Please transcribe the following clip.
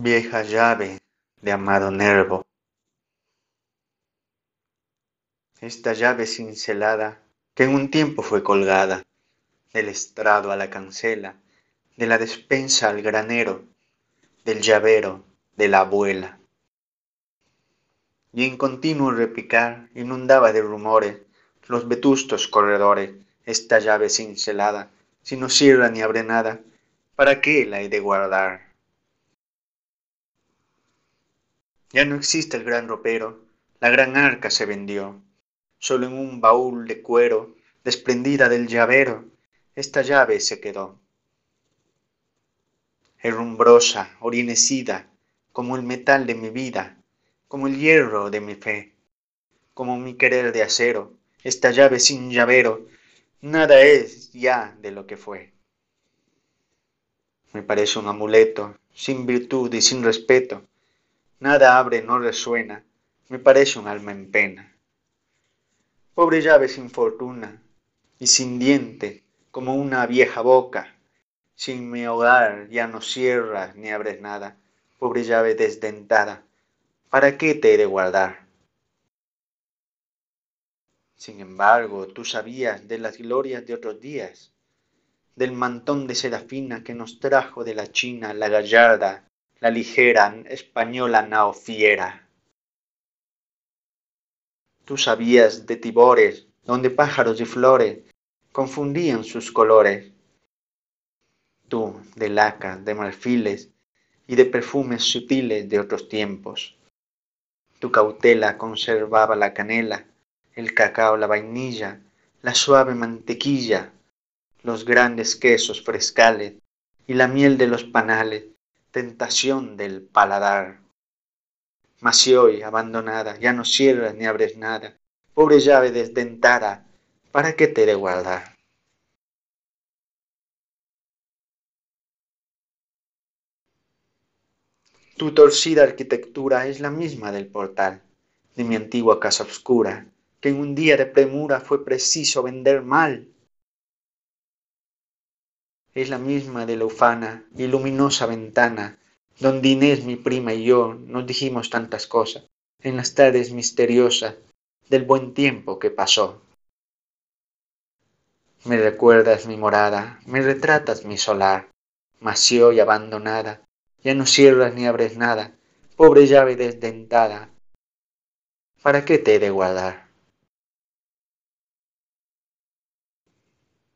Vieja llave de amado Nervo. Esta llave cincelada que en un tiempo fue colgada del estrado a la cancela, de la despensa al granero, del llavero de la abuela. Y en continuo repicar inundaba de rumores los vetustos corredores esta llave cincelada, si no cierra ni abre nada, ¿para qué la he de guardar? Ya no existe el gran ropero, la gran arca se vendió. Solo en un baúl de cuero, desprendida del llavero, esta llave se quedó. Herrumbrosa, orinecida, como el metal de mi vida, como el hierro de mi fe, como mi querer de acero, esta llave sin llavero, nada es ya de lo que fue. Me parece un amuleto, sin virtud y sin respeto, nada abre, no resuena, me parece un alma en pena. Pobre llave sin fortuna y sin diente, como una vieja boca, sin mi hogar ya no cierras ni abres nada, pobre llave desdentada, ¿para qué te he de guardar? Sin embargo, tú sabías de las glorias de otros días, del mantón de seda fina que nos trajo de la China la gallarda la ligera española naofiera. Tú sabías de tibores, donde pájaros y flores confundían sus colores. Tú de laca, de marfiles y de perfumes sutiles de otros tiempos. Tu cautela conservaba la canela, el cacao, la vainilla, la suave mantequilla, los grandes quesos frescales y la miel de los panales tentación del paladar. Mas si hoy, abandonada, ya no cierras ni abres nada, pobre llave desdentada, ¿para qué te de guardar? Tu torcida arquitectura es la misma del portal de mi antigua casa oscura, que en un día de premura fue preciso vender mal es la misma de la ufana y luminosa ventana, donde Inés, mi prima y yo nos dijimos tantas cosas en las tardes misteriosas del buen tiempo que pasó. Me recuerdas mi morada, me retratas mi solar, mas hoy abandonada, ya no cierras ni abres nada, pobre llave desdentada, ¿para qué te he de guardar?